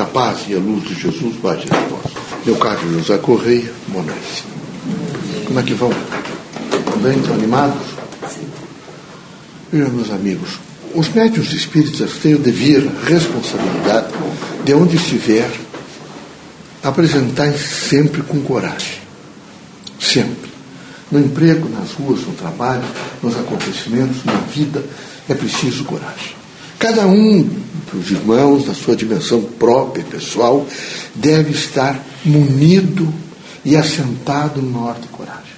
Que a paz e a luz de Jesus baixe a nós. Meu caro José Correia, Monense. Como é que vão? Estão bem? Estão animados? Sim. Meus amigos, os médios espíritas têm o dever, a responsabilidade, de onde estiver, apresentar sempre com coragem. Sempre. No emprego, nas ruas, no trabalho, nos acontecimentos, na vida, é preciso coragem. Cada um dos irmãos, na sua dimensão própria, pessoal, deve estar munido e assentado no norte de coragem.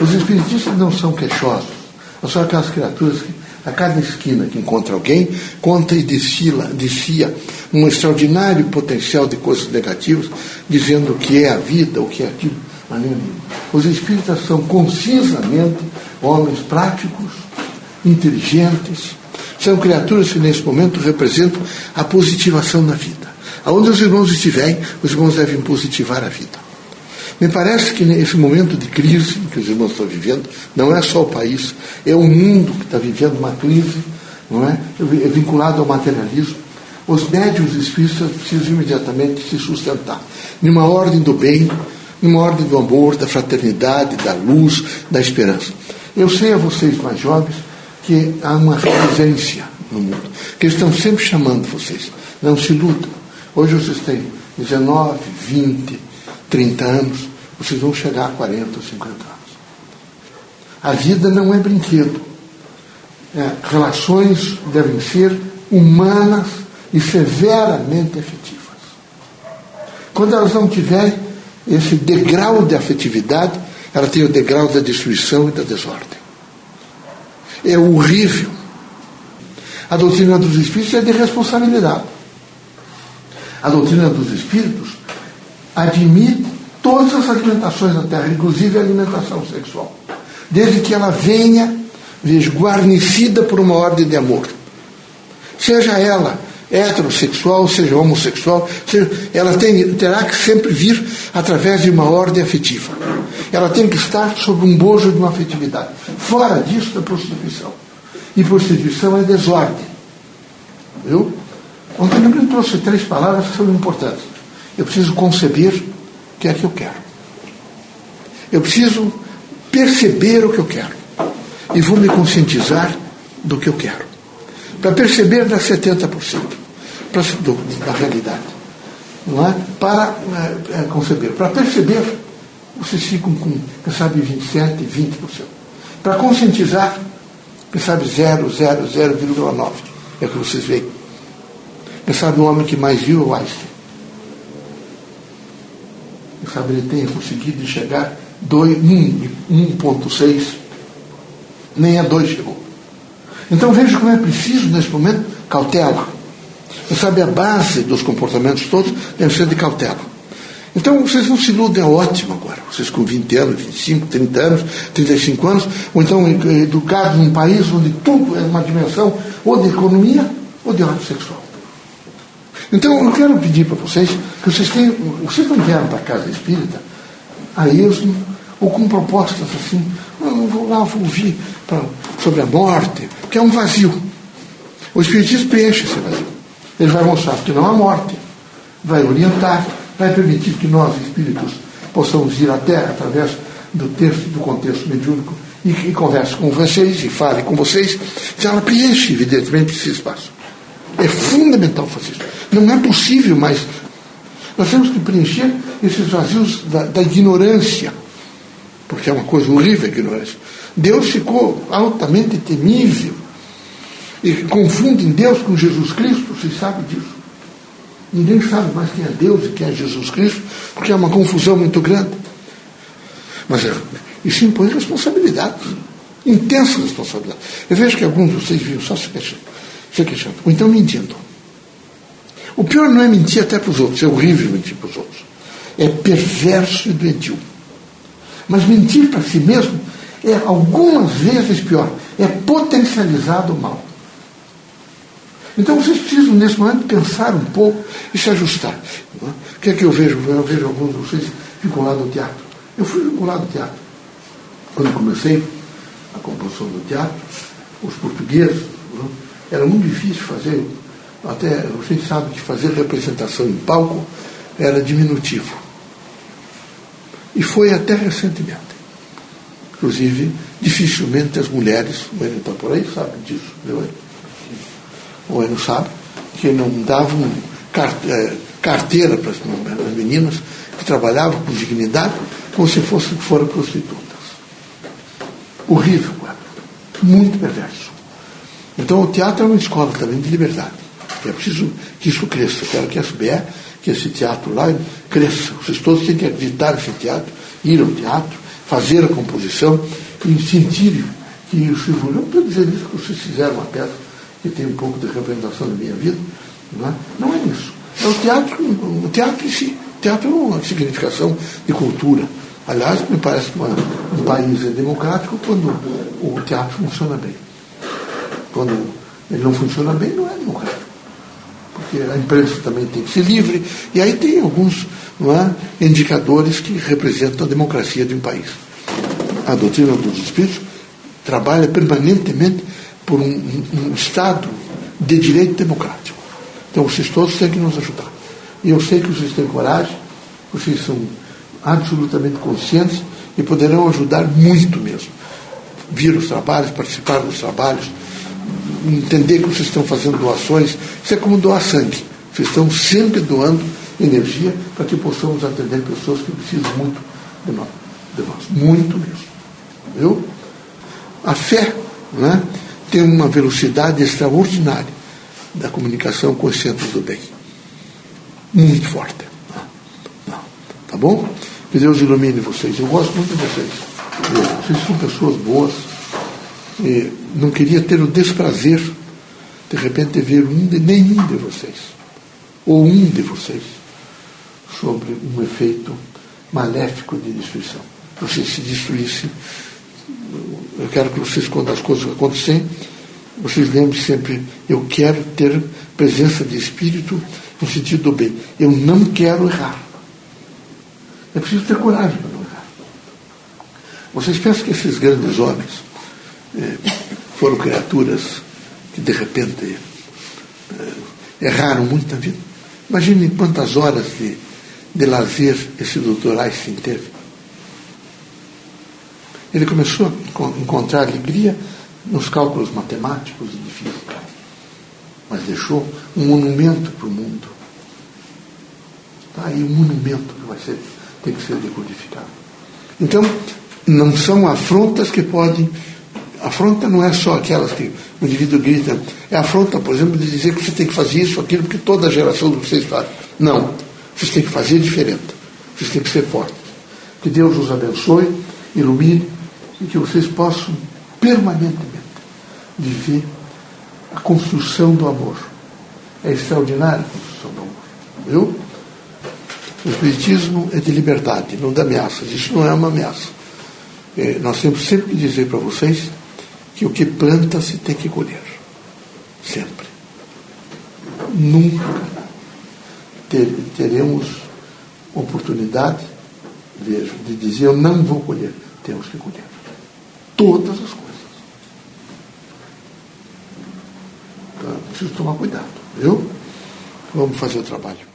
Os espiritistas não são queixosos, são aquelas criaturas que, a cada esquina que encontra alguém, conta e desfila, desfia um extraordinário potencial de coisas negativas, dizendo o que é a vida, o que é aquilo. Os espíritas são concisamente homens práticos, inteligentes, são criaturas que nesse momento representam a positivação da vida. Aonde os irmãos estiverem, os irmãos devem positivar a vida. Me parece que nesse momento de crise que os irmãos estão vivendo, não é só o país, é o mundo que está vivendo uma crise, não é? é vinculado ao materialismo. Os médios espíritas precisam imediatamente se sustentar numa ordem do bem, numa ordem do amor, da fraternidade, da luz, da esperança. Eu sei a vocês mais jovens que há uma resistência no mundo, que eles estão sempre chamando vocês. Não se iludam. Hoje vocês têm 19, 20, 30 anos, vocês vão chegar a 40 ou 50 anos. A vida não é brinquedo. É, relações devem ser humanas e severamente afetivas. Quando elas não tiverem esse degrau de afetividade, ela tem o degrau da destruição e da desordem. É horrível. A doutrina dos espíritos é de responsabilidade. A doutrina dos espíritos admite todas as alimentações da terra, inclusive a alimentação sexual, desde que ela venha, veja, guarnecida por uma ordem de amor. Seja ela heterossexual, seja homossexual, seja, ela tem, terá que sempre vir através de uma ordem afetiva. Ela tem que estar sob um bojo de uma afetividade. Fora disso, é prostituição. E prostituição é desordem. Viu? Ontem eu trouxe três palavras que são importantes. Eu preciso conceber o que é que eu quero. Eu preciso perceber o que eu quero. E vou me conscientizar do que eu quero. Para perceber dá 70% para, do, da realidade. Não é? Para é, conceber. Para perceber, vocês ficam com, quem sabe, 27%, 20%. Para conscientizar, quem sabe, 0,0,0,9%. É o que vocês veem. Quem sabe o homem que mais viu é o Einstein. Quem sabe ele tenha conseguido chegar 1,6, nem a 2 chegou. Então veja como é preciso, nesse momento, cautela. Você sabe, a base dos comportamentos todos deve ser de cautela. Então vocês não se iludem, é ótimo agora. Vocês com 20 anos, 25, 30 anos, 35 anos, ou então educados num país onde tudo é uma dimensão ou de economia ou de ordem sexual. Então eu quero pedir para vocês que vocês tenham. Vocês não vieram para a casa espírita a esmo ou com propostas assim, ah, não vou lá, vou ouvir pra, sobre a morte, porque é um vazio. O Espiritismo preenche esse vazio. Ele vai mostrar que não há morte, vai orientar, vai permitir que nós, espíritos, possamos ir à Terra através do texto, do contexto mediúnico e, e converse com vocês e fale com vocês. Então ela preenche, evidentemente, esse espaço. É fundamental fazer isso. Não é possível, mas nós temos que preencher esses vazios da, da ignorância, porque é uma coisa horrível a ignorância. Deus ficou altamente temível e confundem Deus com Jesus Cristo, vocês sabem disso. Ninguém sabe mais quem é Deus e quem é Jesus Cristo, porque é uma confusão muito grande. Mas é, isso impõe responsabilidade, intensa responsabilidade. Eu vejo que alguns de vocês viram só se queixando, se queixando, ou então mentindo. O pior não é mentir até para os outros, é horrível mentir para os outros. É perverso e doentio. Mas mentir para si mesmo é algumas vezes pior, é potencializado o mal. Então vocês precisam, nesse momento, pensar um pouco e se ajustar. O que é que eu vejo? Eu vejo alguns de vocês vinculados ao teatro. Eu fui vinculado ao teatro. Quando comecei a composição do teatro, os portugueses, era muito difícil fazer Até vocês sabem que fazer representação em palco era diminutivo. E foi até recentemente. Inclusive, dificilmente as mulheres, o Enio está por aí, sabe disso, viu? O Enio sabe, que não davam eh, carteira para as meninas que trabalhavam com dignidade, como se fossem fora prostitutas. Horrível. Muito perverso. Então o teatro é uma escola também de liberdade. É preciso que isso cresça. Quero que a SBE, que esse teatro lá cresça. Vocês todos têm que acreditar nesse teatro, ir ao teatro, fazer a composição e sentir que o Silvio, não estou dizendo isso que vocês fizeram uma peça que tem um pouco de representação da minha vida, não é, não é isso. É o teatro, o teatro em si. O teatro é uma significação de cultura. Aliás, me parece que um país é democrático quando o teatro funciona bem. Quando ele não funciona bem, não é democrático. Porque a imprensa também tem que ser livre, e aí tem alguns é, indicadores que representam a democracia de um país. A doutrina dos espíritos trabalha permanentemente por um, um, Estado de direito democrático. Então vocês todos têm que nos ajudar. E eu sei que vocês têm coragem, vocês são absolutamente conscientes e poderão ajudar muito mesmo. Vir os trabalhos, participar dos trabalhos, entender que vocês estão fazendo doações. Isso é como doar sangue. Vocês estão sempre doando energia para que possamos atender pessoas que precisam muito de nós. De nós. Muito mesmo. Viu? A fé né, tem uma velocidade extraordinária da comunicação com os centros do bem. Muito forte. Tá bom? Que Deus ilumine vocês. Eu gosto muito de vocês. Vocês são pessoas boas. E não queria ter o desprazer, de repente, ver um de nenhum de vocês, ou um de vocês, sobre um efeito maléfico de destruição. Vocês se destruíssem. Eu quero que vocês, quando as coisas acontecerem, vocês lembrem sempre, eu quero ter presença de espírito no sentido do bem. Eu não quero errar. É preciso ter coragem para não errar. Vocês pensam que esses grandes homens é, foram criaturas que de repente é, erraram muito na vida? Imaginem quantas horas de, de lazer esse doutor Einstein teve. Ele começou a encontrar alegria nos cálculos matemáticos e de física, mas deixou um monumento para o mundo. Está aí um monumento que vai ser tem que ser decodificado. Então, não são afrontas que podem. Afronta não é só aquelas que o indivíduo grita, é afronta, por exemplo, de dizer que você tem que fazer isso, aquilo, porque toda a geração de vocês faz. Não. Vocês têm que fazer diferente. Vocês têm que ser fortes. Que Deus os abençoe, ilumine e que vocês possam permanentemente viver a construção do amor. É extraordinária a construção do amor. Viu? O Espiritismo é de liberdade, não de ameaças. Isso não é uma ameaça. É, nós temos sempre que dizer para vocês que o que planta se tem que colher. Sempre. Nunca ter, teremos oportunidade vejo, de dizer eu não vou colher. Temos que colher. Todas as coisas. Então, preciso tomar cuidado, viu? Vamos fazer o trabalho.